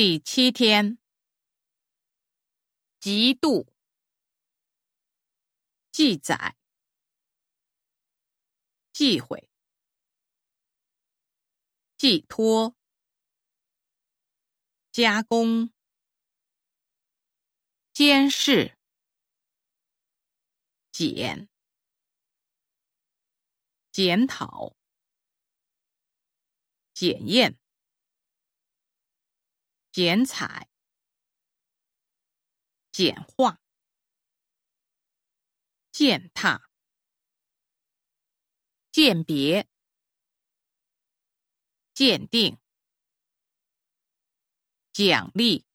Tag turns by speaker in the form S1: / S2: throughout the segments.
S1: 第七天，极度，记载，忌讳，寄托，加工，监视，检，检讨，检验。剪彩、简化、践踏、鉴别、鉴定、奖励、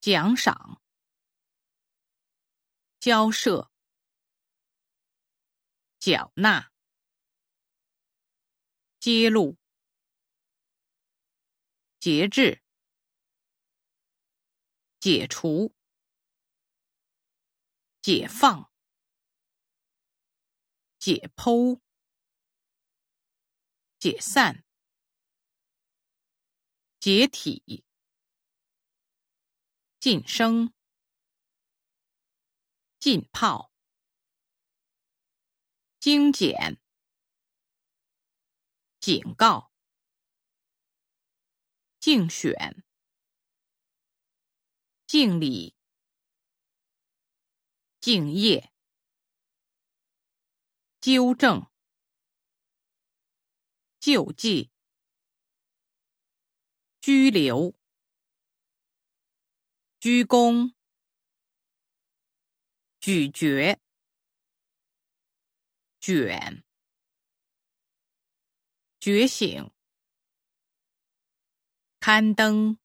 S1: 奖赏、交涉、缴纳、揭露。节制、解除、解放、解剖、解散、解体、晋升、浸泡、精简、警告。竞选、敬礼、敬业、纠正、救济、拘留、鞠躬、咀嚼、卷、觉醒。刊登。